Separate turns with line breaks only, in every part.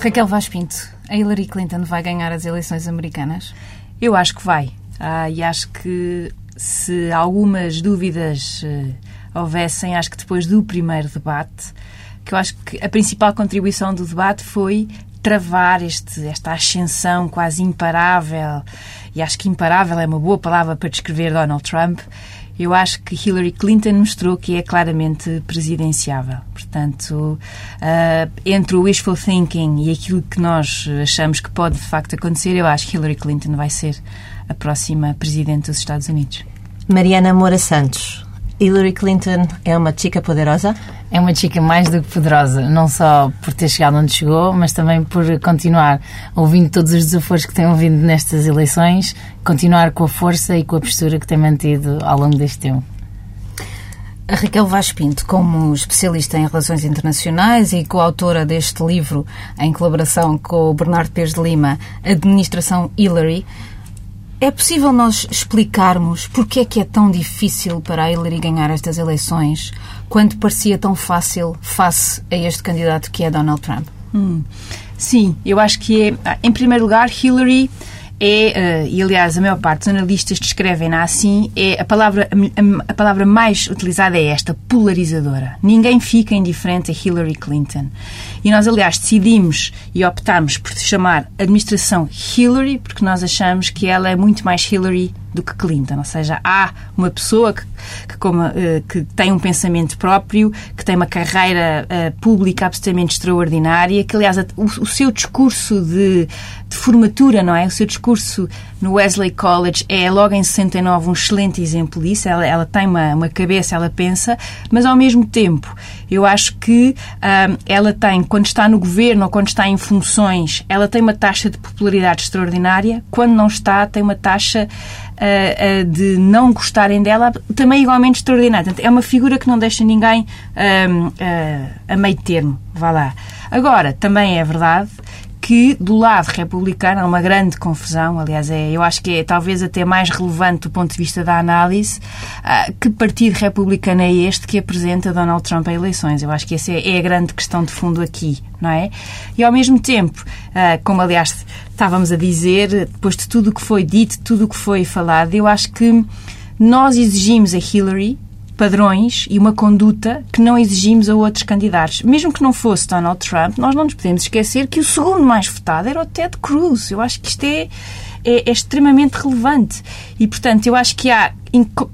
Raquel Vaz Pinto, a Hillary Clinton vai ganhar as eleições americanas?
Eu acho que vai. Ah, e acho que se algumas dúvidas uh, houvessem, acho que depois do primeiro debate, que eu acho que a principal contribuição do debate foi travar este, esta ascensão quase imparável, e acho que imparável é uma boa palavra para descrever Donald Trump, eu acho que Hillary Clinton mostrou que é claramente presidenciável. Portanto, uh, entre o wishful thinking e aquilo que nós achamos que pode de facto acontecer, eu acho que Hillary Clinton vai ser a próxima presidente dos Estados Unidos.
Mariana Moura Santos, Hillary Clinton é uma chica poderosa?
É uma chica mais do que poderosa, não só por ter chegado onde chegou, mas também por continuar ouvindo todos os desafios que tem ouvido nestas eleições, continuar com a força e com a postura que tem mantido ao longo deste tempo.
A Raquel Vaz Pinto, como especialista em relações internacionais e coautora deste livro, em colaboração com o Bernardo Pires de Lima, Administração Hillary, é possível nós explicarmos porque é que é tão difícil para a Hillary ganhar estas eleições quando parecia tão fácil face a este candidato que é Donald Trump?
Hum. Sim, eu acho que é, em primeiro lugar, Hillary é, uh, e aliás a maior parte dos analistas descrevem-na assim, é a palavra, a, a, palavra mais utilizada é esta, polarizadora. Ninguém fica indiferente a Hillary Clinton. E nós, aliás, decidimos e optámos por chamar administração Hillary, porque nós achamos que ela é muito mais Hillary do que Clinton. Ou seja, há uma pessoa que, que, como, uh, que tem um pensamento próprio, que tem uma carreira uh, pública absolutamente extraordinária, que, aliás, o, o seu discurso de, de, formatura, não é? O seu discurso no Wesley College é, logo em 69, um excelente exemplo disso. Ela, ela tem uma, uma cabeça, ela pensa, mas, ao mesmo tempo, eu acho que uh, ela tem, quando está no governo ou quando está em funções, ela tem uma taxa de popularidade extraordinária. Quando não está, tem uma taxa uh, uh, de não gostarem dela, também igualmente extraordinária. é uma figura que não deixa ninguém uh, a meio termo. Vá lá. Agora, também é verdade que do lado republicano há uma grande confusão, aliás, é, eu acho que é talvez até mais relevante do ponto de vista da análise, uh, que partido republicano é este que apresenta Donald Trump a eleições. Eu acho que essa é, é a grande questão de fundo aqui, não é? E ao mesmo tempo, uh, como aliás estávamos a dizer, depois de tudo o que foi dito, tudo o que foi falado, eu acho que nós exigimos a Hillary padrões e uma conduta que não exigimos a outros candidatos. Mesmo que não fosse Donald Trump, nós não nos podemos esquecer que o segundo mais votado era o Ted Cruz. Eu acho que isto é, é, é extremamente relevante. E, portanto, eu acho que há,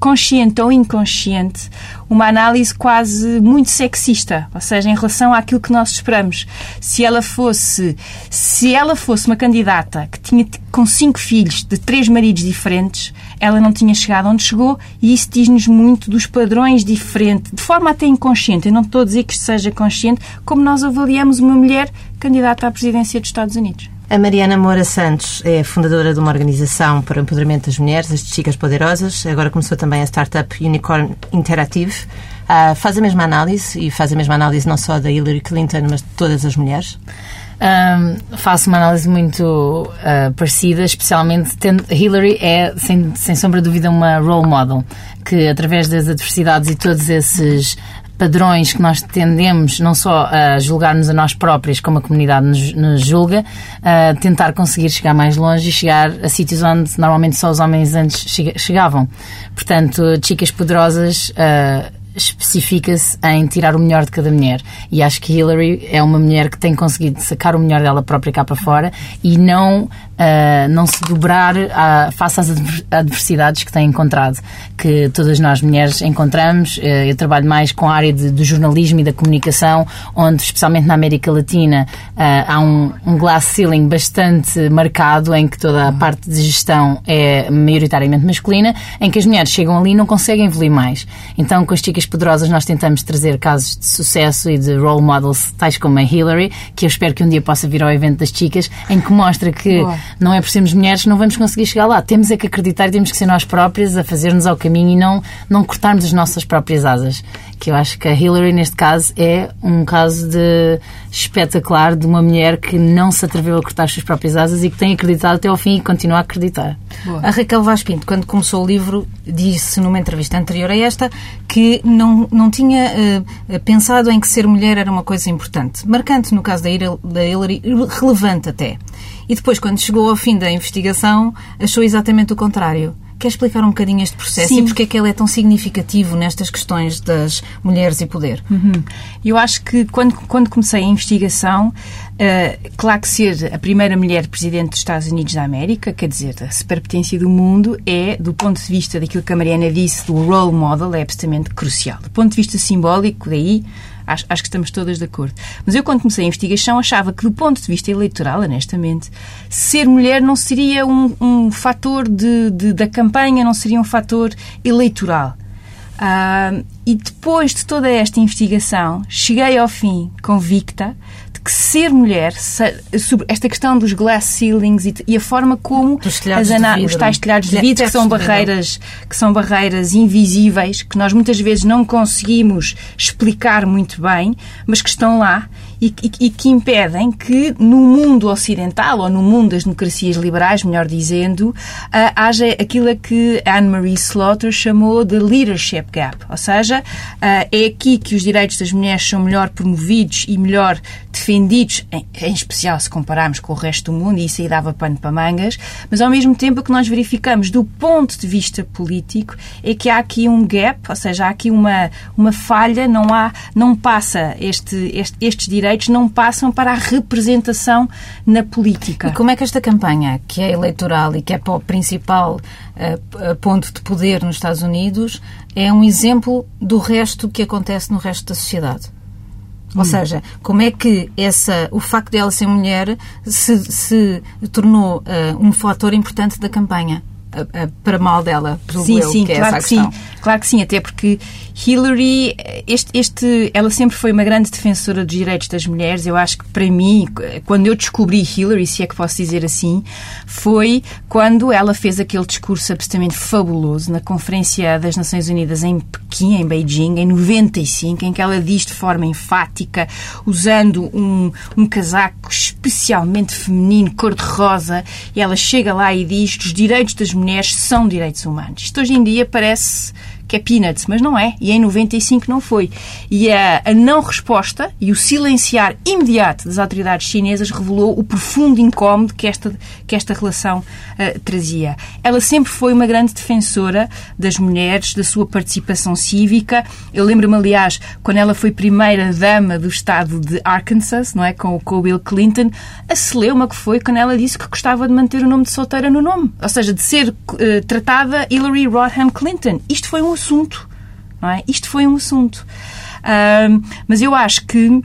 consciente ou inconsciente, uma análise quase muito sexista, ou seja, em relação àquilo que nós esperamos. Se ela fosse, se ela fosse uma candidata que tinha com cinco filhos de três maridos diferentes, ela não tinha chegado onde chegou e isso diz-nos muito dos padrões diferentes, de forma até inconsciente. Eu não estou a dizer que seja consciente, como nós avaliamos uma mulher candidata à presidência dos Estados Unidos.
A Mariana Moura Santos é fundadora de uma organização para o empoderamento das mulheres, as Chicas Poderosas. Agora começou também a startup Unicorn Interactive. Uh, faz a mesma análise e faz a mesma análise não só da Hillary Clinton, mas de todas as mulheres.
Um, faço uma análise muito uh, parecida, especialmente tendo Hillary é, sem, sem sombra de dúvida, uma role model que, através das adversidades e todos esses padrões que nós tendemos não só a julgar-nos a nós próprios, como a comunidade nos, nos julga, a tentar conseguir chegar mais longe e chegar a sítios onde normalmente só os homens antes chegavam. Portanto, Chicas Poderosas. Uh, especifica-se em tirar o melhor de cada mulher. E acho que Hillary é uma mulher que tem conseguido sacar o melhor dela própria cá para fora e não, uh, não se dobrar a, face às adversidades que tem encontrado, que todas nós mulheres encontramos. Uh, eu trabalho mais com a área de, do jornalismo e da comunicação, onde, especialmente na América Latina, uh, há um, um glass ceiling bastante marcado, em que toda a parte de gestão é maioritariamente masculina, em que as mulheres chegam ali e não conseguem evoluir mais. Então, com as chicas poderosas, nós tentamos trazer casos de sucesso e de role models, tais como a Hillary, que eu espero que um dia possa vir ao evento das chicas, em que mostra que Boa. não é por sermos mulheres não vamos conseguir chegar lá. Temos é que acreditar temos que ser nós próprias a fazer-nos ao caminho e não, não cortarmos as nossas próprias asas que eu acho que a Hillary, neste caso, é um caso de espetacular de uma mulher que não se atreveu a cortar as suas próprias asas e que tem acreditado até ao fim e continua a acreditar.
Boa. A Raquel Vaz Pinto, quando começou o livro, disse numa entrevista anterior a esta que não, não tinha uh, pensado em que ser mulher era uma coisa importante. Marcante no caso da Hillary, relevante até. E depois, quando chegou ao fim da investigação, achou exatamente o contrário. Quer explicar um bocadinho este processo Sim. e porque é que ele é tão significativo nestas questões das mulheres e poder?
Uhum. Eu acho que quando, quando comecei a investigação, uh, claro que ser a primeira mulher presidente dos Estados Unidos da América, quer dizer, a superpotência do mundo, é, do ponto de vista daquilo que a Mariana disse, do role model, é absolutamente crucial. Do ponto de vista simbólico, daí Acho, acho, que estamos todas de acordo. Mas eu, quando comecei a investigação, achava que, do ponto de vista eleitoral, honestamente, ser mulher não seria um, um fator de, de, da campanha, não seria um fator eleitoral. Uh, e depois de toda esta investigação, cheguei ao fim convicta que ser mulher, sobre esta questão dos glass ceilings e, a forma como
as ana,
os tais telhados de vidro, que são barreiras, que são barreiras invisíveis, que nós muitas vezes não conseguimos explicar muito bem, mas que estão lá e, e, que impedem que no mundo ocidental ou no mundo das democracias liberais, melhor dizendo, uh, haja aquilo a que Anne-Marie Slaughter chamou de leadership gap. Ou seja, uh, é aqui que os direitos das mulheres são melhor promovidos e melhor defendidos, em, em, especial se compararmos com o resto do mundo, e isso aí dava pano para mangas, mas ao mesmo tempo que nós verificamos do ponto de vista político é que há aqui um gap, ou seja, há aqui uma, uma falha, não há, não passa este, este estes direitos direitos não passam para a representação na política.
E como é que esta campanha, que é eleitoral e que é para o principal uh, ponto de poder nos Estados Unidos, é um exemplo do resto que acontece no resto da sociedade? Ou hum. seja, como é que essa, o facto de ela ser mulher se, se tornou uh, um fator importante da campanha? para mal dela,
sim, eu, sim, que é claro que sim, claro que sim, até porque Hillary, este, este, ela sempre foi uma grande defensora dos direitos das mulheres. Eu acho que para mim, quando eu descobri Hillary, se é que posso dizer assim, foi quando ela fez aquele discurso absolutamente fabuloso na Conferência das Nações Unidas em Pequim, em Beijing, em 95, em que ela diz de forma enfática, usando um, um casaco especialmente feminino, cor-de-rosa, e ela chega lá e diz que os direitos das mulheres são direitos humanos. Isto hoje em dia parece que é peanuts, mas não é. E em 95 não foi. E a, a não resposta e o silenciar imediato das autoridades chinesas revelou o profundo incómodo que esta, que esta relação uh, trazia. Ela sempre foi uma grande defensora das mulheres, da sua participação cívica. Eu lembro-me, aliás, quando ela foi primeira dama do estado de Arkansas, não é, com, com o Bill Clinton, a celeuma que foi quando ela disse que gostava de manter o nome de solteira no nome. Ou seja, de ser uh, tratada Hillary Rodham Clinton. Isto foi um assunto. Não é? Isto foi um assunto. Uh, mas eu acho que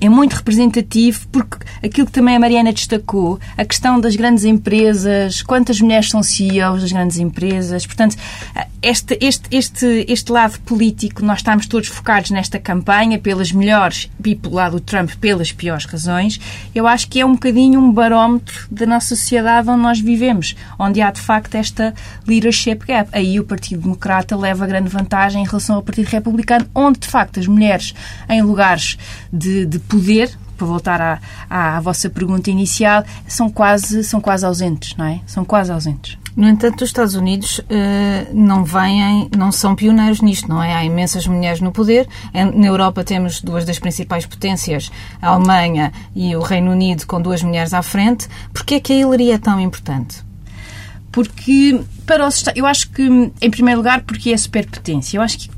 é muito representativo porque aquilo que também a Mariana destacou, a questão das grandes empresas, quantas mulheres são CEOs das grandes empresas. Portanto, este, este, este, este lado político, nós estamos todos focados nesta campanha pelas melhores e pelo lado do Trump pelas piores razões. Eu acho que é um bocadinho um barómetro da nossa sociedade onde nós vivemos, onde há de facto esta leadership gap. Aí o Partido Democrata leva grande vantagem em relação ao Partido Republicano, onde de facto as mulheres em lugares de, de poder, para voltar à, à, à, vossa pergunta inicial, são quase, são quase ausentes, não é? São quase ausentes.
No entanto, os Estados Unidos uh, não vêm, não são pioneiros nisto, não é? Há imensas mulheres no poder. Na Europa temos duas das principais potências, a Alemanha e o Reino Unido, com duas mulheres à frente. Porquê é que a Hillary é tão importante?
Porque para os eu acho que, em primeiro lugar, porque é superpotência. Eu acho que,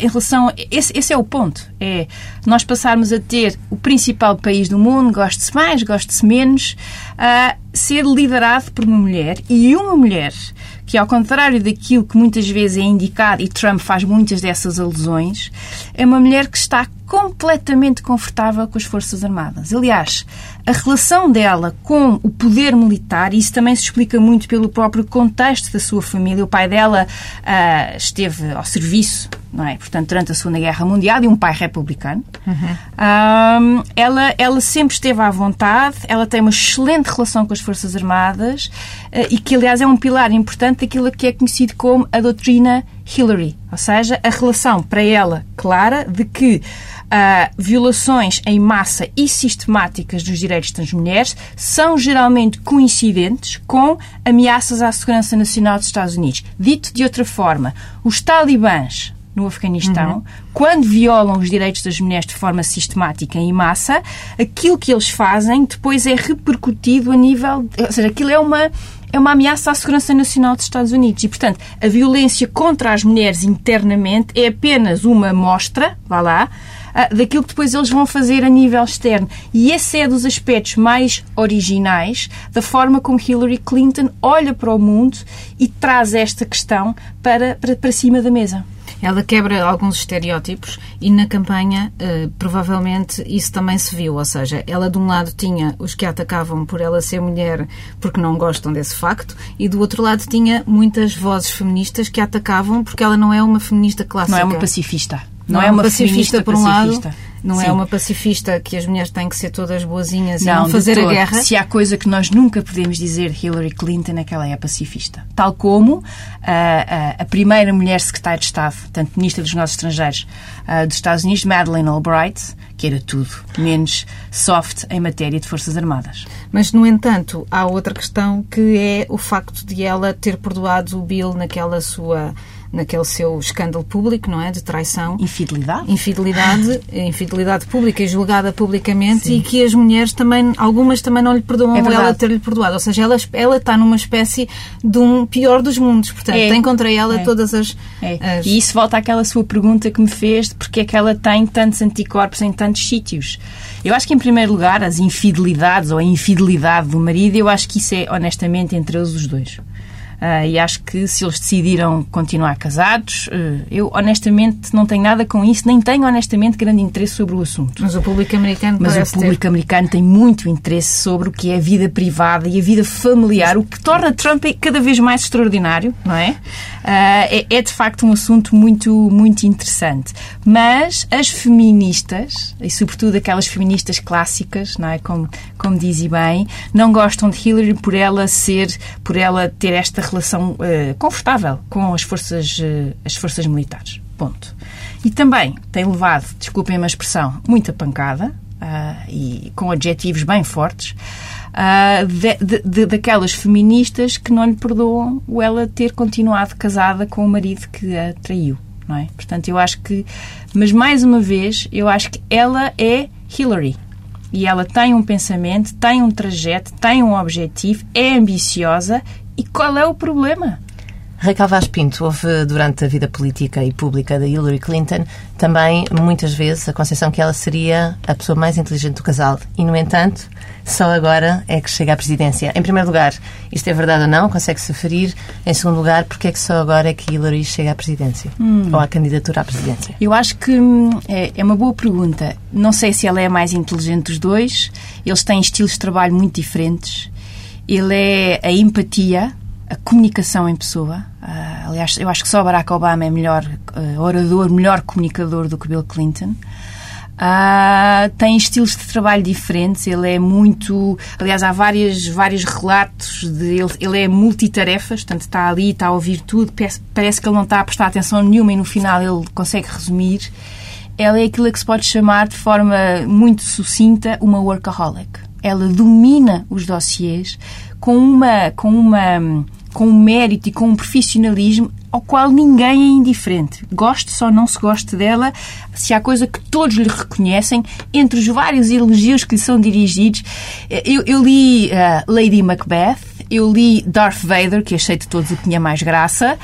em relação. Esse, esse é o ponto. É nós passarmos a ter o principal país do mundo, goste-se mais, goste-se menos, a ser liderado por uma mulher e uma mulher que, ao contrário daquilo que muitas vezes é indicado, e Trump faz muitas dessas alusões, é uma mulher que está completamente confortável com as Forças Armadas. Aliás, a relação dela com o poder militar, e isso também se explica muito pelo próprio contexto da sua família. O pai dela uh, esteve ao serviço não é? Portanto, durante a Segunda Guerra Mundial e um pai republicano. Um, ela, ela sempre esteve à vontade, ela tem uma excelente relação com as Forças Armadas uh, e que, aliás, é um pilar importante daquilo que é conhecido como a doutrina Hillary, ou seja, a relação para ela clara de que uh, violações em massa e sistemáticas dos direitos das mulheres são geralmente coincidentes com ameaças à segurança nacional dos Estados Unidos. Dito de outra forma, os talibãs no Afeganistão, uhum. quando violam os direitos das mulheres de forma sistemática e massa, aquilo que eles fazem depois é repercutido a nível. Ou seja, aquilo é uma é uma ameaça à segurança nacional dos Estados Unidos. E, portanto, a violência contra as mulheres internamente é apenas uma mostra, vá lá, ah, daquilo que depois eles vão fazer a nível externo. E esse é dos aspectos mais originais da forma como Hillary Clinton olha para o mundo e traz esta questão para, para, para cima da mesa.
Ela quebra alguns estereótipos e na campanha uh, provavelmente isso também se viu. Ou seja, ela de um lado tinha os que a atacavam por ela ser mulher porque não gostam desse facto e do outro lado tinha muitas vozes feministas que a atacavam porque ela não é uma feminista clássica.
Não é uma pacifista.
Não, não é uma pacifista, por um pacifista. lado, não é Sim. é uma pacifista que as mulheres têm que ser todas boazinhas não, e não fazer a guerra.
Se há coisa que nós nunca podemos dizer Hillary Clinton é que ela é pacifista. Tal como a, a, a primeira mulher secretária de Estado, tanto ministra dos Negócios Estrangeiros uh, dos Estados Unidos, Madeleine Albright, que era tudo menos soft em matéria de Forças Armadas.
Mas, no entanto, há outra questão que é o facto de ela ter perdoado o Bill naquela sua naquele seu escândalo público, não é? De traição.
Infidelidade.
Infidelidade, infidelidade pública e julgada publicamente Sim. e que as mulheres também, algumas também não lhe perdoam é ela ter-lhe perdoado. Ou seja, ela, ela está numa espécie de um pior dos mundos. Portanto, é. tem contra ela é. todas as,
é. as, E isso volta àquela sua pergunta que me fez de porque é que ela tem tantos anticorpos em tantos sítios. Eu acho que, em primeiro lugar, as infidelidades ou a infidelidade do marido, eu acho que isso é, honestamente, entre eles os dois. Uh, e acho que se eles decidiram continuar casados, uh, eu honestamente não tenho nada com isso, nem tenho honestamente grande interesse sobre o assunto.
Mas o público americano
Mas o público
ter...
americano tem muito interesse sobre o que é a vida privada e a vida familiar, o que torna Trump cada vez mais extraordinário, não é? Uh, é, é, de facto um assunto muito, muito interessante. Mas as feministas, e sobretudo aquelas feministas clássicas, não é? Como, como diz bem, não gostam de Hillary por ela ser, por ela ter esta relação uh, confortável com as forças, uh, as forças militares. Ponto. E também tem levado, desculpem a expressão, muita pancada uh, e com adjetivos bem fortes. De, de, de, daquelas feministas que não lhe perdoam o ela ter continuado casada com o marido que a traiu, não é? Portanto, eu acho que, mas mais uma vez, eu acho que ela é Hillary e ela tem um pensamento, tem um trajeto, tem um objetivo, é ambiciosa e qual é o problema?
Raquel Vaz Pinto, houve durante a vida política e pública da Hillary Clinton também muitas vezes a concepção que ela seria a pessoa mais inteligente do casal e, no entanto, só agora é que chega à presidência. Em primeiro lugar, isto é verdade ou não? Consegue-se aferir? Em segundo lugar, porque é que só agora é que Hillary chega à presidência? Hum. Ou à candidatura à presidência?
Eu acho que hum, é, é uma boa pergunta. Não sei se ela é a mais inteligente dos dois. Eles têm estilos de trabalho muito diferentes ele é a empatia, a comunicação em pessoa. Uh, aliás, eu acho que só Barack Obama é melhor uh, orador, melhor comunicador do que Bill Clinton. Uh, tem estilos de trabalho diferentes, ele é muito. Aliás, há várias, vários relatos de ele, ele é multitarefas, portanto está ali, está a ouvir tudo, parece, parece que ele não está a prestar atenção nenhuma e no final ele consegue resumir. Ela é aquilo que se pode chamar de forma muito sucinta uma workaholic ela domina os dossiers com uma com uma com um mérito e com um profissionalismo ao qual ninguém é indiferente. Goste ou não se goste dela, se há coisa que todos lhe reconhecem, entre os vários elogios que lhe são dirigidos. Eu, eu li uh, Lady Macbeth, eu li Darth Vader, que achei de todos o que tinha mais graça.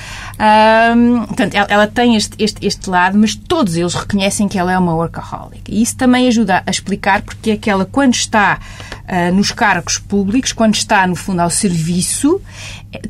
Um, portanto, ela, ela tem este, este, este, lado, mas todos eles reconhecem que ela é uma workaholic. E isso também ajuda a explicar porque é que ela, quando está uh, nos cargos públicos, quando está, no fundo, ao serviço,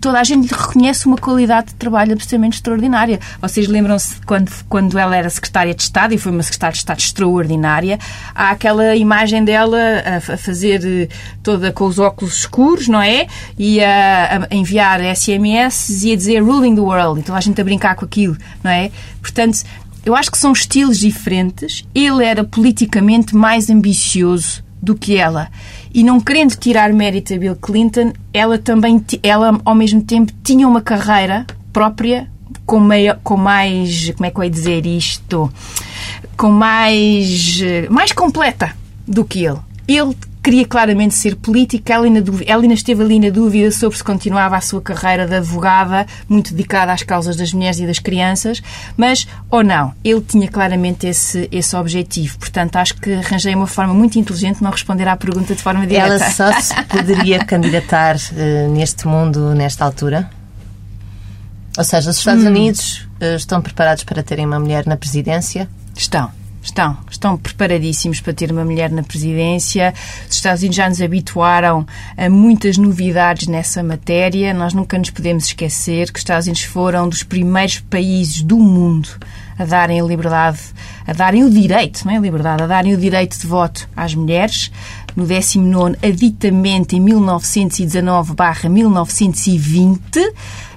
toda a gente reconhece uma qualidade de trabalho absolutamente extraordinária. Vocês lembram-se quando, quando ela era secretária de Estado, e foi uma secretária de Estado extraordinária, há aquela imagem dela a, a fazer eh, toda com os óculos escuros, não é? E a, a enviar SMS e a dizer ruling the world, e toda a gente a brincar com aquilo, não é? Portanto, eu acho que são estilos diferentes. Ele era politicamente mais ambicioso do que ela. E não querendo tirar mérito a Bill Clinton, ela também, ela ao mesmo tempo tinha uma carreira própria com, meio, com mais, como é que eu ia dizer isto? Com mais, mais completa do que ele. Ele queria claramente ser política, ela ainda, ela ainda esteve ali na dúvida sobre se continuava a sua carreira de advogada, muito dedicada às causas das mulheres e das crianças, mas ou não. Ele tinha claramente esse, esse objetivo. Portanto, acho que arranjei uma forma muito inteligente de não responder à pergunta de forma direta.
Ela só se poderia candidatar uh, neste mundo, nesta altura? Ou seja, os Estados hum. Unidos uh, estão preparados para terem uma mulher na presidência?
Estão. Estão, estão preparadíssimos para ter uma mulher na presidência. Os Estados Unidos já nos habituaram a muitas novidades nessa matéria. Nós nunca nos podemos esquecer que os Estados Unidos foram dos primeiros países do mundo a darem a liberdade, a darem o direito, não é a liberdade, a darem o direito de voto às mulheres no 19 aditamento em 1919-1920.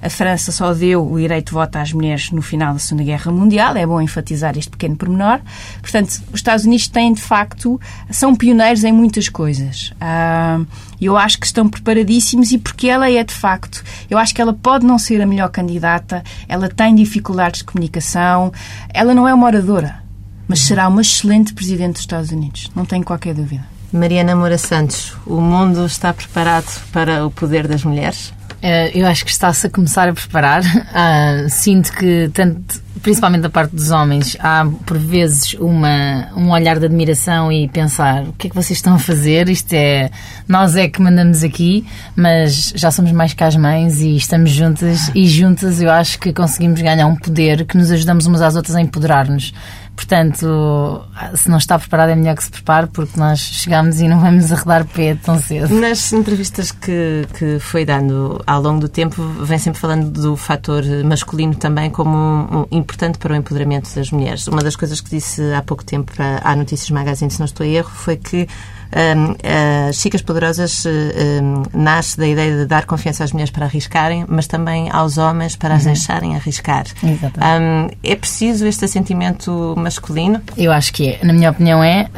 A França só deu o direito de voto às mulheres no final da Segunda Guerra Mundial. É bom enfatizar este pequeno pormenor. Portanto, os Estados Unidos têm, de facto, são pioneiros em muitas coisas. Uh, eu acho que estão preparadíssimos e porque ela é, de facto, eu acho que ela pode não ser a melhor candidata, ela tem dificuldades de comunicação, ela não é uma oradora, mas será uma excelente Presidente dos Estados Unidos. Não tenho qualquer dúvida.
Mariana Moura Santos, o mundo está preparado para o poder das mulheres?
Uh, eu acho que está-se a começar a preparar. Uh, sinto que, tanto, principalmente da parte dos homens, há por vezes uma, um olhar de admiração e pensar o que é que vocês estão a fazer? Isto é. Nós é que mandamos aqui, mas já somos mais que as mães e estamos juntas. E juntas eu acho que conseguimos ganhar um poder que nos ajudamos umas às outras a empoderar-nos. Portanto, se não está preparado é melhor que se prepare porque nós chegamos e não vamos arredar pé tão cedo.
Nas entrevistas que, que foi dando ao longo do tempo, vem sempre falando do fator masculino também como um, um, importante para o empoderamento das mulheres. Uma das coisas que disse há pouco tempo para a Notícias Magazine, se não estou a erro, foi que um, as Chicas Poderosas um, nasce da ideia de dar confiança às mulheres para arriscarem, mas também aos homens para as uhum. deixarem arriscar. É preciso este assentimento masculino?
Eu acho que é. Na minha opinião é.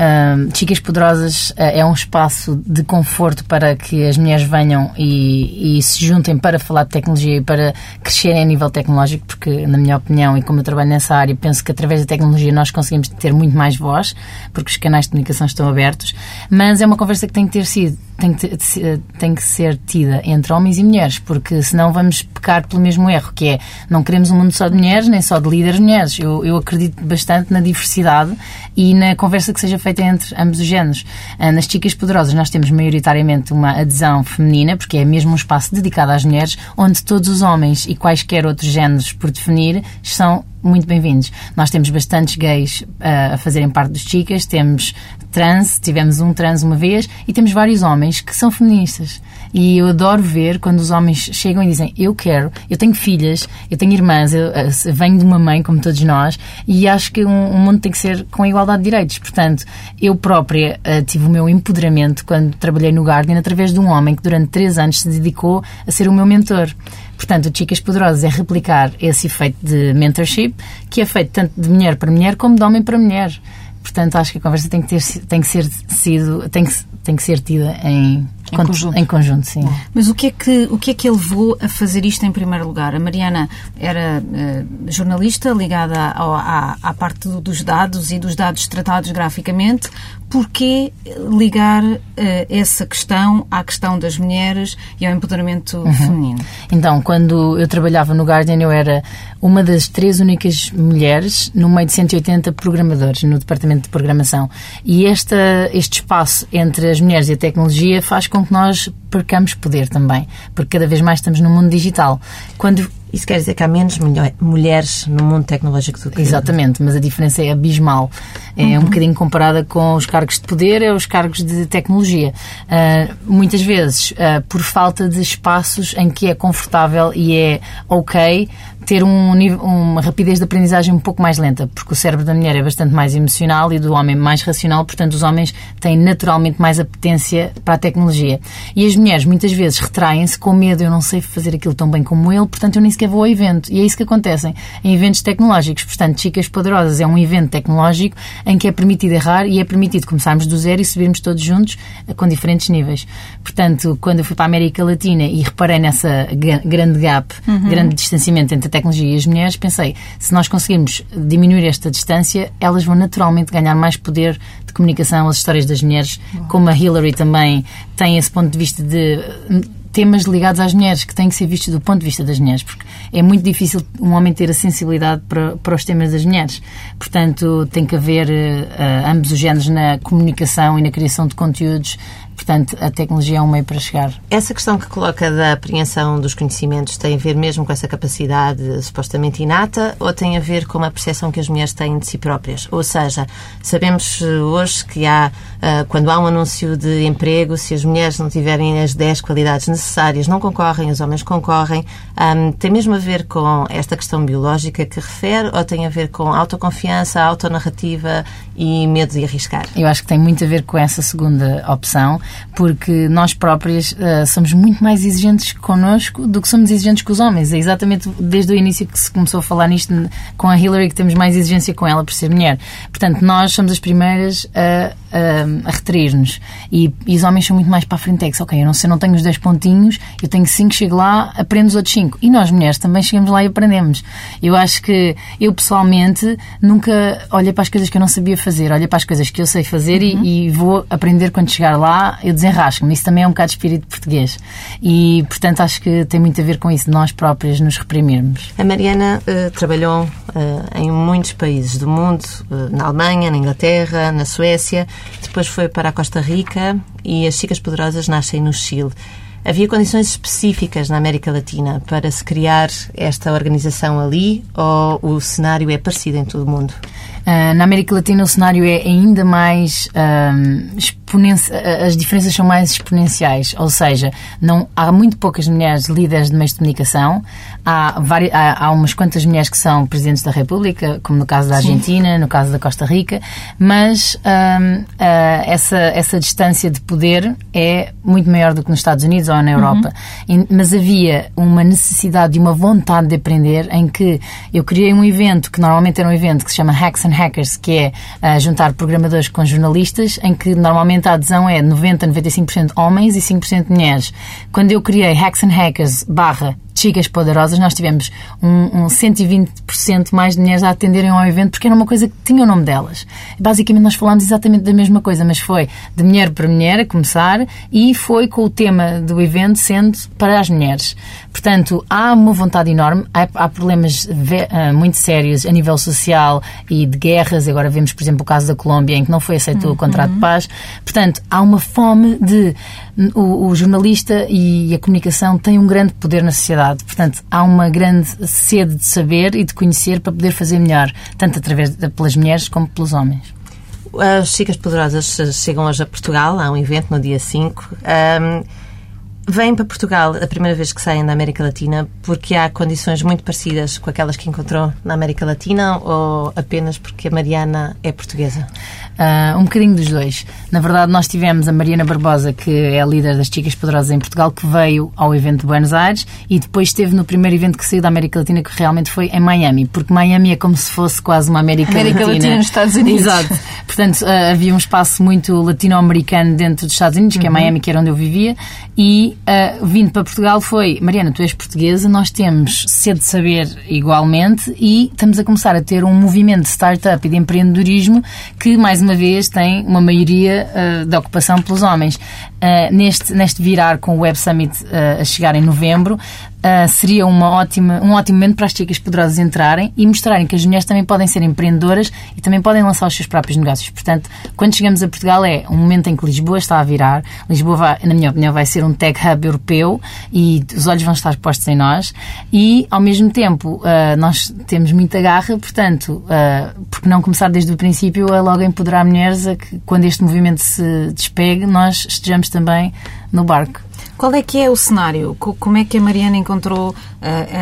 Chicas Poderosas é um espaço de conforto para que as mulheres venham e, e se juntem para falar de tecnologia e para crescerem a nível tecnológico, porque, na minha opinião, e como eu trabalho nessa área, penso que através da tecnologia nós conseguimos ter muito mais voz, porque os canais de comunicação estão abertos. Mas mas é uma conversa que tem que ter sido, tem que, ter, tem que ser tida entre homens e mulheres, porque senão vamos pecar pelo mesmo erro, que é não queremos um mundo só de mulheres, nem só de líderes mulheres. Eu, eu acredito bastante na diversidade e na conversa que seja feita entre ambos os géneros. Ah, nas Chicas Poderosas nós temos maioritariamente uma adesão feminina, porque é mesmo um espaço dedicado às mulheres, onde todos os homens e quaisquer outros géneros por definir são muito bem-vindos. Nós temos bastantes gays uh, a fazerem parte dos chicas, temos trans, tivemos um trans uma vez e temos vários homens que são feministas. E eu adoro ver quando os homens chegam e dizem: Eu quero, eu tenho filhas, eu tenho irmãs, eu, eu eh, venho de uma mãe, como todos nós, e acho que um, um mundo tem que ser com igualdade de direitos. Portanto, eu própria uh, tive o meu empoderamento quando trabalhei no Guardian através de um homem que durante três anos se dedicou a ser o meu mentor. Portanto, o Chicas Poderosas é replicar esse efeito de mentorship, que é feito tanto de mulher para mulher como de homem para mulher. Portanto, acho que a conversa tem que, ter, tem que ser sido, tem que, tem que ser tida em em conjunto. Em conjunto, sim.
Mas o que, é que, o que é que ele levou a fazer isto em primeiro lugar? A Mariana era uh, jornalista ligada ao, à, à parte do, dos dados e dos dados tratados graficamente. Porquê ligar uh, essa questão à questão das mulheres e ao empoderamento uhum. feminino?
Então, quando eu trabalhava no Guardian, eu era uma das três únicas mulheres no meio de 180 programadores no departamento de programação. E esta, este espaço entre as mulheres e a tecnologia faz com que nós percamos poder também, porque cada vez mais estamos no mundo digital.
Quando isso quer dizer que há menos mulheres no mundo tecnológico do que
Exatamente, mas a diferença é abismal. É uhum. um bocadinho comparada com os cargos de poder e os cargos de tecnologia. Uh, muitas vezes, uh, por falta de espaços em que é confortável e é ok ter um, uma rapidez de aprendizagem um pouco mais lenta, porque o cérebro da mulher é bastante mais emocional e do homem mais racional, portanto, os homens têm naturalmente mais apetência para a tecnologia. E as mulheres muitas vezes retraem-se com medo, eu não sei fazer aquilo tão bem como ele, portanto, eu nem sequer vou ao evento. E é isso que acontece em eventos tecnológicos. Portanto, Chicas Poderosas é um evento tecnológico em que é permitido errar e é permitido começarmos do zero e subirmos todos juntos eh, com diferentes níveis. Portanto, quando eu fui para a América Latina e reparei nessa grande gap, uhum. grande distanciamento entre tecnologia e as mulheres, pensei, se nós conseguirmos diminuir esta distância, elas vão naturalmente ganhar mais poder de comunicação, as histórias das mulheres, como a Hillary também tem esse ponto de vista de temas ligados às mulheres que têm que ser vistos do ponto de vista das mulheres, porque é muito difícil um homem ter a sensibilidade para, para os temas das mulheres. Portanto, tem que haver uh, ambos os géneros na comunicação e na criação de conteúdos Portanto, a tecnologia é um meio para chegar.
Essa questão que coloca da apreensão dos conhecimentos tem a ver mesmo com essa capacidade supostamente inata ou tem a ver com a percepção que as mulheres têm de si próprias? Ou seja, sabemos hoje que há, eh, quando há um anúncio de emprego, se as mulheres não tiverem as 10 qualidades necessárias, não concorrem, os homens concorrem. tem mesmo a ver com esta questão biológica que refere ou tem a ver com autoconfiança, autonarrativa e medo de arriscar?
Eu acho que tem muito a ver com essa segunda opção porque nós próprias uh, somos muito mais exigentes connosco do que somos exigentes com os homens. É exatamente desde o início que se começou a falar nisto com a Hillary que temos mais exigência com ela por ser mulher. Portanto, nós somos as primeiras a, a, a retrair-nos. E, e, os homens são muito mais para a frente. É que, ok, eu não sei, não tenho os 10 pontinhos, eu tenho 5, chego lá, aprendo os outros 5. E nós, mulheres, também chegamos lá e aprendemos. Eu acho que eu, pessoalmente, nunca olhei para as coisas que eu não sabia fazer, olhei para as coisas que eu sei fazer uhum. e, e vou aprender quando chegar lá eu desenrasco-me. Isso também é um bocado de espírito português. E, portanto, acho que tem muito a ver com isso, nós próprias nos reprimirmos.
A Mariana uh, trabalhou uh, em muitos países do mundo, uh, na Alemanha, na Inglaterra, na Suécia, depois foi para a Costa Rica e as Chicas Poderosas nascem no Chile. Havia condições específicas na América Latina para se criar esta organização ali ou o cenário é parecido em todo o mundo?
Uh, na América Latina o cenário é ainda mais uh, as diferenças são mais exponenciais, ou seja, não há muito poucas mulheres líderes de meios de comunicação, há, várias, há, há umas quantas mulheres que são presidentes da República, como no caso da Argentina, Sim. no caso da Costa Rica, mas uh, essa essa distância de poder é muito maior do que nos Estados Unidos ou na Europa. Uhum. Mas havia uma necessidade e uma vontade de aprender em que eu criei um evento que normalmente era um evento que se chama Hacks and Hackers, que é uh, juntar programadores com jornalistas, em que normalmente a adesão é 90, 95% homens e 5% mulheres. Quando eu criei Hacks and Hackers barra Chicas Poderosas, nós tivemos um, um 120% mais de mulheres a atenderem ao evento porque era uma coisa que tinha o nome delas. Basicamente, nós falámos exatamente da mesma coisa, mas foi de mulher para mulher a começar e foi com o tema do evento sendo para as mulheres. Portanto, há uma vontade enorme, há, há problemas uh, muito sérios a nível social e de guerras. Agora vemos, por exemplo, o caso da Colômbia, em que não foi aceito uhum. o contrato de paz. Portanto, há uma fome de. O, o jornalista e a comunicação têm um grande poder na sociedade. Portanto, há uma grande sede de saber e de conhecer para poder fazer melhor, tanto através de, pelas mulheres como pelos homens.
As Chicas Poderosas chegam hoje a Portugal, há um evento no dia 5. Um, Vêm para Portugal a primeira vez que saem da América Latina porque há condições muito parecidas com aquelas que encontrou na América Latina ou apenas porque a Mariana é portuguesa?
Uh, um bocadinho dos dois. Na verdade, nós tivemos a Mariana Barbosa, que é a líder das Chicas Poderosas em Portugal, que veio ao evento de Buenos Aires e depois esteve no primeiro evento que saiu da América Latina, que realmente foi em Miami, porque Miami é como se fosse quase uma América,
América
Latina.
Latina nos Estados Unidos.
Exato. Portanto, uh, havia um espaço muito latino-americano dentro dos Estados Unidos, que é uhum. Miami, que era onde eu vivia, e uh, vindo para Portugal foi Mariana, tu és portuguesa, nós temos sede de saber igualmente e estamos a começar a ter um movimento de startup e de empreendedorismo que, mais uma vez, tem uma maioria uh, ocupação pelos homens. Uh, neste, neste virar com o Web Summit uh, a chegar em novembro, uh, seria uma ótima, um ótimo momento para as chicas poderosas entrarem e mostrarem que as mulheres também podem ser empreendedoras e também podem lançar os seus próprios negócios. Portanto, quando chegamos a Portugal é um momento em que Lisboa está a virar. Lisboa, vai, na minha opinião, vai ser um tech hub europeu e os olhos vão estar postos em nós e, ao mesmo tempo, uh, nós temos muita garra, portanto, uh, porque não começar desde o princípio a logo empoderar mulheres a que, quando este movimento se despegue, nós estejamos também no barco.
Qual é que é o cenário? Como é que a Mariana encontrou uh,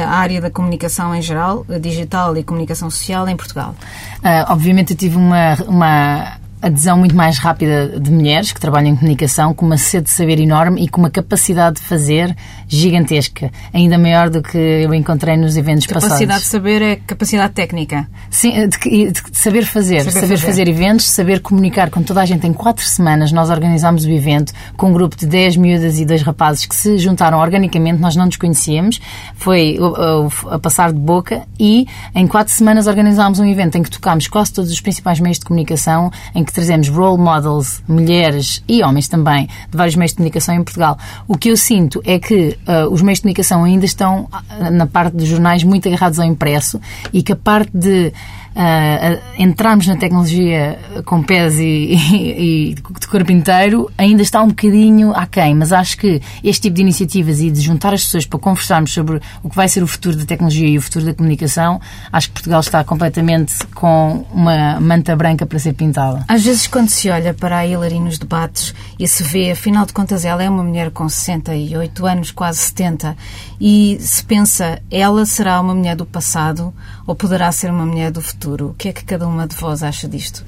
a área da comunicação em geral, digital e comunicação social em Portugal?
Uh, obviamente eu tive uma, uma adesão muito mais rápida de mulheres que trabalham em comunicação, com uma sede de saber enorme e com uma capacidade de fazer gigantesca, ainda maior do que eu encontrei nos eventos
capacidade
passados.
Capacidade de saber é capacidade técnica.
Sim, de, de saber fazer, saber, saber fazer. fazer. eventos, saber comunicar com toda a gente. Em quatro semanas nós organizámos o evento com um grupo de 10 miúdas e dois rapazes que se juntaram organicamente, nós não nos conhecíamos, foi a, a passar de boca e em quatro semanas organizámos um evento em que tocámos quase todos os principais meios de comunicação, em que trazemos role models, mulheres e homens também, de vários meios de comunicação em Portugal. O que eu sinto é que uh, os meios de comunicação ainda estão, uh, na parte dos jornais, muito agarrados ao impresso e que a parte de uh, entrarmos na tecnologia com pés e, e, e, de corpo inteiro ainda está um bocadinho aquém, mas acho que este tipo de iniciativas e de juntar as pessoas para conversarmos sobre o que vai ser o futuro da tecnologia e o futuro da comunicação, acho que Portugal está completamente com uma manta branca para ser pintada.
Às vezes, quando se olha para a Hillary nos debates e se vê, afinal de contas, ela é uma mulher com 68 anos, quase 70, e se pensa, ela será uma mulher do passado ou poderá ser uma mulher do futuro? O que é que cada uma de vós acha disto?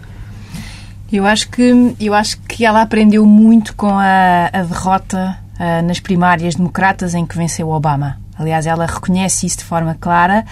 Eu acho que, eu acho que ela aprendeu muito com a, a derrota uh, nas primárias democratas em que venceu Obama. Aliás, ela reconhece isso de forma clara,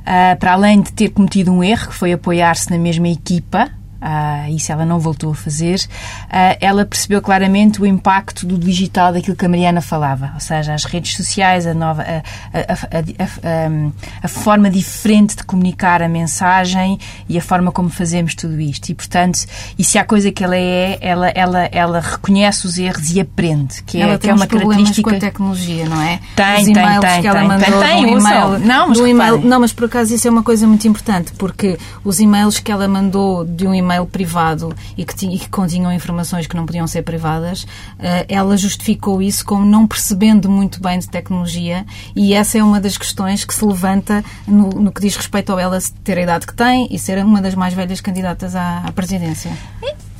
uh, para além de ter cometido um erro, que foi apoiar-se na mesma equipa, uh, isso ela não voltou a fazer, uh, ela percebeu claramente o impacto do digital daquilo que a Mariana falava, ou seja, as redes sociais, a nova a, a, a, a, forma diferente de comunicar a mensagem e a forma como fazemos tudo isto. E, portanto, e se há coisa que ela é, ela, ela, ela reconhece os erros e aprende, que é,
ela
que é uma característica.
com a tecnologia, não é?
Tem, tem, tem, tem, tem, tem,
e-mail,
não, mas,
e-mail, não, mas por acaso isso é uma coisa muito importante, porque os e-mails que ela mandou de um e-mail e-mail privado e que, e que continham informações que não podiam ser privadas, uh, ela justificou isso como não percebendo muito bem de tecnologia e essa é uma das questões que se levanta no, no que diz respeito ao ela ter a idade que tem e ser uma das mais velhas candidatas à, à presidência.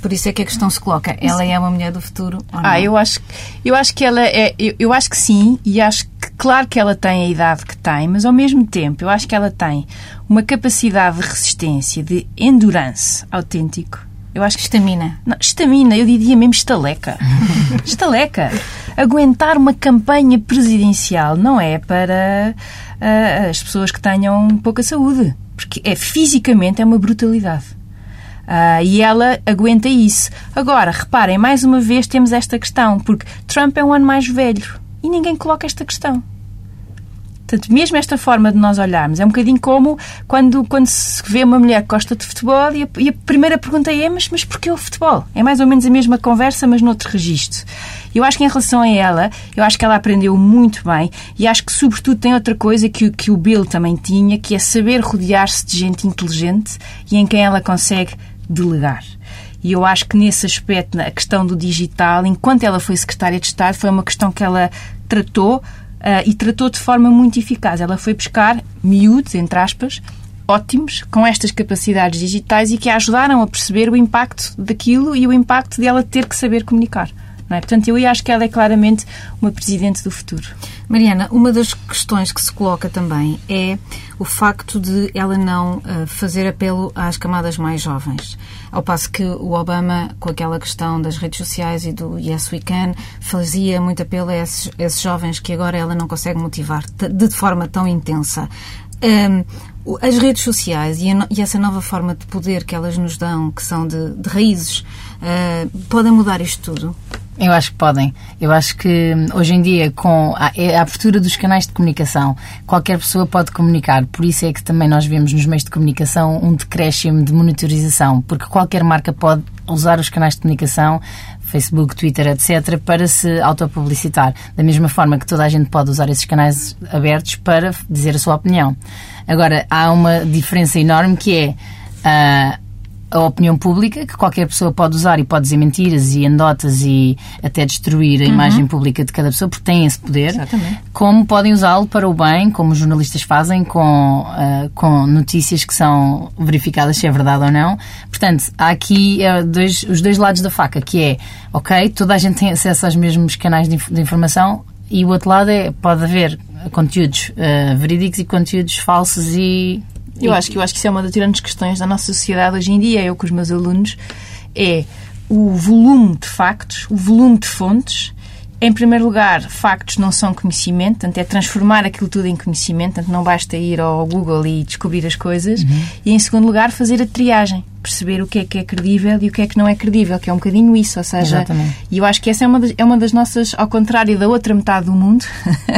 Por isso é que a questão se coloca. Ela é uma mulher do futuro ou não?
Ah, eu acho, eu acho que ela é. Eu, eu acho que sim, e acho que, claro que ela tem a idade que tem, mas ao mesmo tempo eu acho que ela tem uma capacidade de resistência, de endurance autêntico. Eu acho que.
Estamina.
Não, estamina, eu diria mesmo estaleca. estaleca. Aguentar uma campanha presidencial não é para uh, as pessoas que tenham pouca saúde. Porque é fisicamente é uma brutalidade. Uh, e ela aguenta isso. Agora, reparem, mais uma vez temos esta questão, porque Trump é um ano mais velho e ninguém coloca esta questão. Portanto, mesmo esta forma de nós olharmos é um bocadinho como quando, quando se vê uma mulher que gosta de futebol e a, e a primeira pergunta é: mas, mas porquê o futebol? É mais ou menos a mesma conversa, mas noutro registro. Eu acho que em relação a ela, eu acho que ela aprendeu muito bem e acho que, sobretudo, tem outra coisa que, que o Bill também tinha, que é saber rodear-se de gente inteligente e em quem ela consegue delegar. E eu acho que nesse aspecto, a questão do digital, enquanto ela foi secretária de Estado, foi uma questão que ela tratou uh, e tratou de forma muito eficaz. Ela foi buscar miúdos, entre aspas, ótimos, com estas capacidades digitais e que a ajudaram a perceber o impacto daquilo e o impacto de ela ter que saber comunicar. É? Portanto, eu acho que ela é claramente uma presidente do futuro.
Mariana, uma das questões que se coloca também é o facto de ela não uh, fazer apelo às camadas mais jovens. Ao passo que o Obama, com aquela questão das redes sociais e do Yes We Can, fazia muito apelo a esses, esses jovens que agora ela não consegue motivar de forma tão intensa. Um, as redes sociais e, a, e, essa nova forma de poder que elas nos dão, que são de, de raízes, uh, podem mudar isto tudo?
Eu acho que podem. Eu acho que hum, hoje em dia, com a, é a, abertura dos canais de comunicação, qualquer pessoa pode comunicar. Por isso é que também nós vemos nos meios de comunicação um decréscimo de monitorização, porque qualquer marca pode usar os canais de comunicação Facebook, Twitter, etc., para se autopublicitar. Da mesma forma que toda a gente pode usar esses canais abertos para dizer a sua opinião. Agora, há uma diferença enorme que é. Uh, a opinião pública, que qualquer pessoa pode usar e pode dizer mentiras e anedotas e até destruir a uhum. imagem pública de cada pessoa, porque tem esse poder,
Exatamente.
como podem usá-lo para o bem, como os jornalistas fazem, com, uh, com notícias que são verificadas se é verdade ou não. Portanto, há aqui uh, dois, os dois lados da faca, que é, ok, toda a gente tem acesso aos mesmos canais de, de informação, e o outro lado é, pode haver conteúdos uh, verídicos e conteúdos falsos e
eu acho que eu acho que isso é uma das grandes questões da nossa sociedade hoje em dia. Eu com os meus alunos é o volume de factos, o volume de fontes em primeiro lugar, factos não são conhecimento, portanto, é transformar aquilo tudo em conhecimento, portanto, não basta ir ao Google e descobrir as coisas. Uhum. E, em segundo lugar, fazer a triagem perceber o que é que é credível e o que é que não é credível, que é um bocadinho isso, ou seja, Exatamente. e eu acho que essa é uma, das, é uma das nossas, ao contrário da outra metade do mundo,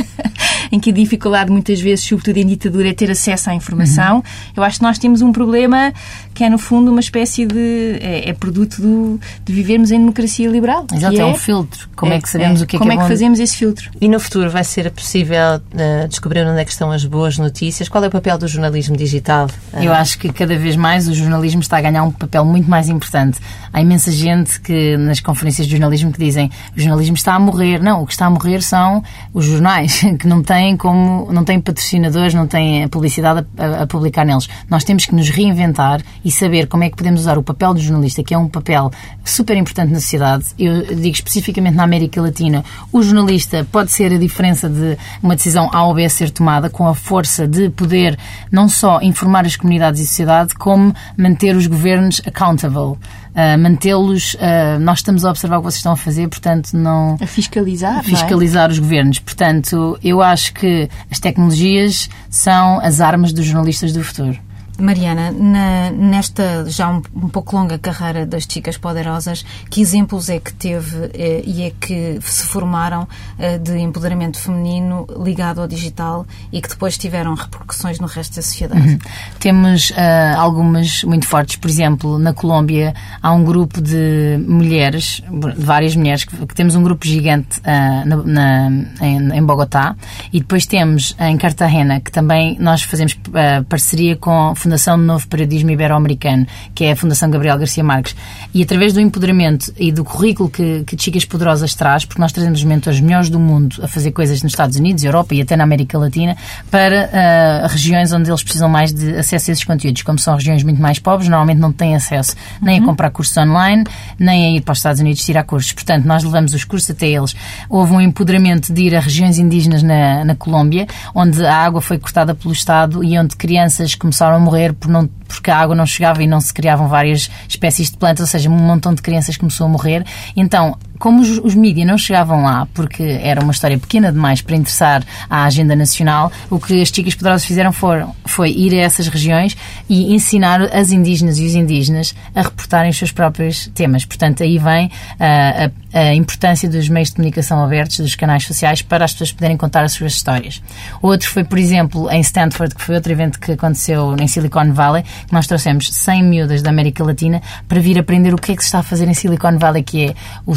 em que a dificuldade muitas vezes, sobretudo em ditadura, é ter acesso à informação, uhum. eu acho que nós temos um problema que é, no fundo, uma espécie de. é, é produto do, de vivermos em democracia liberal.
Exato, é,
é
um filtro. Como é, é que sabemos o que é
como
que
é, é que fazemos esse filtro?
E no futuro vai ser possível uh, descobrir onde é que estão as boas notícias? Qual é o papel do jornalismo digital?
Eu acho que cada vez mais o jornalismo está a ganhar um papel muito mais importante. Há imensa gente que nas conferências de jornalismo que dizem o jornalismo está a morrer. Não, o que está a morrer são os jornais, que não têm como não têm patrocinadores, não têm publicidade a, a publicar neles. Nós temos que nos reinventar e saber como é que podemos usar o papel do jornalista, que é um papel super importante na sociedade. Eu digo especificamente na América Latina, o jornalista pode ser a diferença de uma decisão A ou B a ser tomada com a força de poder não só informar as comunidades e a sociedade, como manter os governos accountable accountable, uh, mantê-los. Uh, nós estamos a observar o que vocês estão a fazer, portanto, não.
A fiscalizar. A
é? fiscalizar
é?
os governos. Portanto, eu acho que as tecnologias são as armas dos jornalistas do futuro.
Mariana, na, nesta já um, um, pouco longa carreira das Chicas Poderosas, que exemplos é que teve eh, e é que se formaram eh, de empoderamento feminino ligado ao digital e que depois tiveram repercussões no resto da sociedade? Uhum.
Temos uh, algumas muito fortes. Por exemplo, na Colômbia há um grupo de mulheres, de várias mulheres, que, que temos um grupo gigante uh, na, na, em, em Bogotá e depois temos em Cartagena, que também nós fazemos uh, parceria com Fundação de Novo Paradigma Ibero-Americano, que é a Fundação Gabriel Garcia Marques. E através do empoderamento e do currículo que, que Chicas Poderosas traz, porque nós trazemos os mentores melhores do mundo a fazer coisas nos Estados Unidos, Europa e até na América Latina, para uh, regiões onde eles precisam mais de acesso a esses conteúdos. Como são regiões muito mais pobres, normalmente não têm acesso nem uhum. a comprar cursos online, nem a ir para os Estados Unidos tirar cursos. Portanto, nós levamos os cursos até eles. Houve um empoderamento de ir a regiões indígenas na, na Colômbia, onde a água foi cortada pelo Estado e onde crianças começaram a morrer morrer por não, porque a água não chegava e não se criavam várias espécies de plantas, ou seja, um montão de crianças começou a morrer. Então, como os, os mídias não chegavam lá, porque era uma história pequena demais para interessar à agenda nacional, o que as chicas poderosas fizeram foram, foi ir a essas regiões e ensinar as indígenas e os indígenas a reportarem os seus próprios temas. Portanto, aí vem uh, a, a, importância dos meios de comunicação abertos, dos canais sociais, para as pessoas poderem contar as suas histórias. Outro foi, por exemplo, em Stanford, que foi outro evento que aconteceu em Silicon Valley, que nós trouxemos 100 miúdas da América Latina para vir aprender o que é que se está a fazer em Silicon Valley, que é o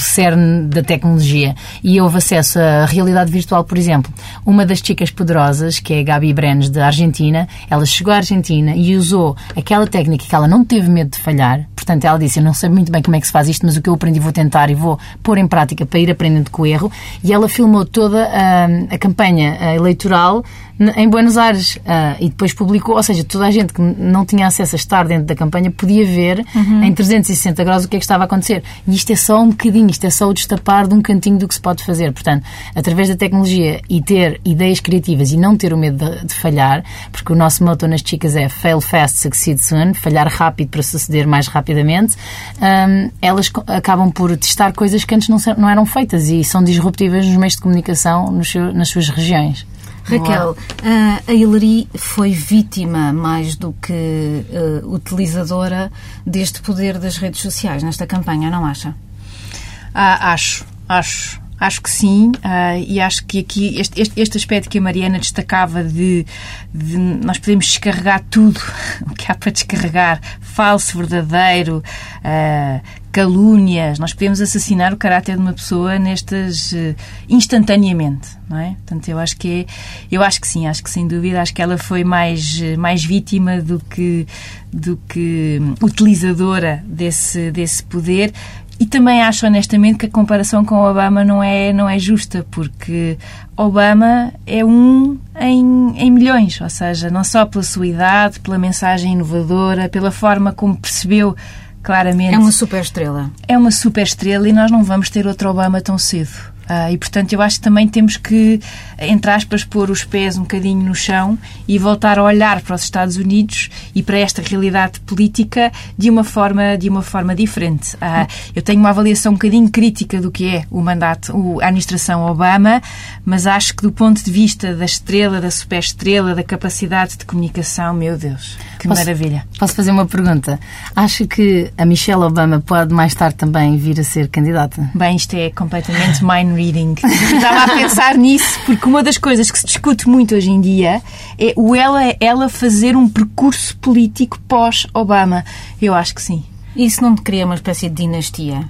da tecnologia e houve acesso à realidade virtual, por exemplo. Uma das chicas poderosas, que é a Gabi Brenes, da Argentina, ela chegou à Argentina e usou aquela técnica que ela não teve medo de falhar. Portanto, ela disse: Eu não sei muito bem como é que se faz isto, mas o que eu aprendi vou tentar e vou pôr em prática para ir aprendendo com o erro. E ela filmou toda a, a campanha eleitoral em Buenos Aires uh, e depois publicou, ou seja, toda a gente que não tinha acesso a estar dentro da campanha podia ver uhum. em 360 graus o que é que estava a acontecer. E isto é só um bocadinho, isto é só o destapar de um cantinho do que se pode fazer. Portanto, através da tecnologia e ter ideias criativas e não ter o medo de, de falhar, porque o nosso motor nas chicas é fail fast, succeed soon, falhar rápido para suceder mais rapidamente, um, elas acabam por testar coisas que antes não, não eram feitas e são disruptivas nos meios de comunicação seu, nas suas regiões.
Raquel, uh, a Hillary foi vítima mais do que uh, utilizadora deste poder das redes sociais nesta campanha, não acha?
Ah, acho, acho. Acho que sim, uh, e acho que aqui este, este, este, aspecto que a Mariana destacava de, de, nós podemos descarregar tudo o que há para descarregar, falso, verdadeiro, uh, calúnias, nós podemos assassinar o caráter de uma pessoa nestas uh, instantaneamente, não é? Portanto, eu acho que é, eu acho que sim, acho que sem dúvida, acho que ela foi mais mais vítima do que do que utilizadora desse desse poder e também acho honestamente que a comparação com Obama não é, não é justa, porque Obama é um em, em milhões, ou seja, não só pela sua idade, pela mensagem inovadora, pela forma como percebeu claramente.
É uma super estrela.
É uma super estrela e nós não vamos ter outro Obama tão cedo. Uh, e, portanto, eu acho que também temos que, entre aspas, pôr os pés um bocadinho no chão e voltar a olhar para os Estados Unidos e para esta realidade política de uma forma, de uma forma diferente. Uh, eu tenho uma avaliação um bocadinho crítica do que é o mandato, a administração Obama, mas acho que do ponto de vista da estrela, da superestrela, da capacidade de comunicação, meu Deus, que
posso,
maravilha.
Posso fazer uma pergunta? Acha que a Michelle Obama pode mais tarde também vir a ser candidata?
Bem, isto é completamente mind reading. Estava a pensar nisso, porque uma das coisas que se discute muito hoje em dia é o ela, ela fazer um percurso político pós-Obama. Eu acho que sim.
Isso não te cria uma espécie de dinastia?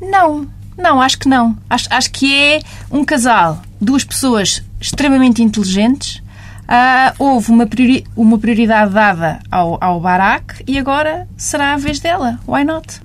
Não, não, acho que não. Acho, acho que é um casal, duas pessoas extremamente inteligentes. Uh, houve uma, priori uma prioridade dada ao, ao Barack e agora será a vez dela. Why not?